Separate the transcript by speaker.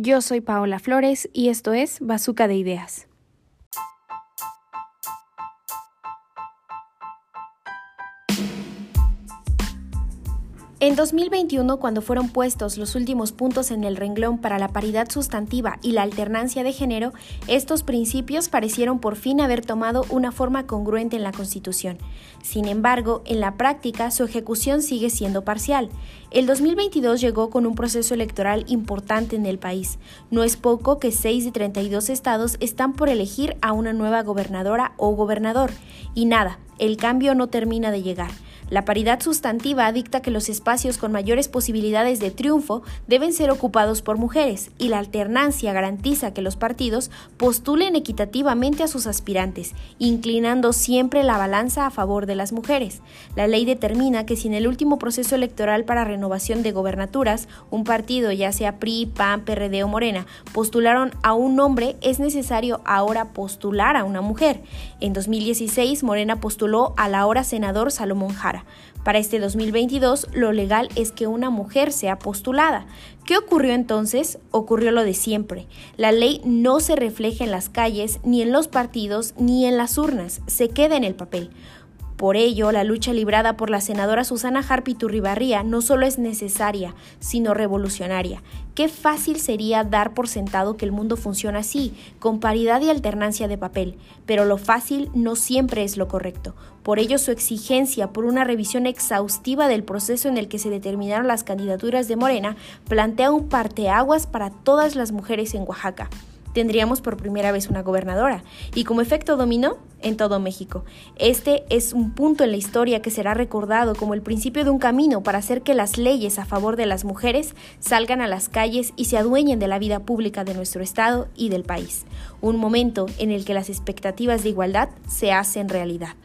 Speaker 1: Yo soy Paola Flores y esto es Bazooka de Ideas. En 2021, cuando fueron puestos los últimos puntos en el renglón para la paridad sustantiva y la alternancia de género, estos principios parecieron por fin haber tomado una forma congruente en la Constitución. Sin embargo, en la práctica su ejecución sigue siendo parcial. El 2022 llegó con un proceso electoral importante en el país. No es poco que 6 de 32 estados están por elegir a una nueva gobernadora o gobernador. Y nada, el cambio no termina de llegar. La paridad sustantiva dicta que los espacios con mayores posibilidades de triunfo deben ser ocupados por mujeres y la alternancia garantiza que los partidos postulen equitativamente a sus aspirantes, inclinando siempre la balanza a favor de las mujeres. La ley determina que si en el último proceso electoral para renovación de gobernaturas un partido, ya sea PRI, PAN, PRD o Morena, postularon a un hombre, es necesario ahora postular a una mujer. En 2016, Morena postuló al ahora senador Salomón Jara. Para este 2022, lo legal es que una mujer sea postulada. ¿Qué ocurrió entonces? Ocurrió lo de siempre. La ley no se refleja en las calles, ni en los partidos, ni en las urnas, se queda en el papel. Por ello, la lucha librada por la senadora Susana Harpi Turribarría no solo es necesaria, sino revolucionaria. Qué fácil sería dar por sentado que el mundo funciona así, con paridad y alternancia de papel, pero lo fácil no siempre es lo correcto. Por ello, su exigencia por una revisión exhaustiva del proceso en el que se determinaron las candidaturas de Morena plantea un parteaguas para todas las mujeres en Oaxaca tendríamos por primera vez una gobernadora y como efecto dominó en todo México. Este es un punto en la historia que será recordado como el principio de un camino para hacer que las leyes a favor de las mujeres salgan a las calles y se adueñen de la vida pública de nuestro Estado y del país. Un momento en el que las expectativas de igualdad se hacen realidad.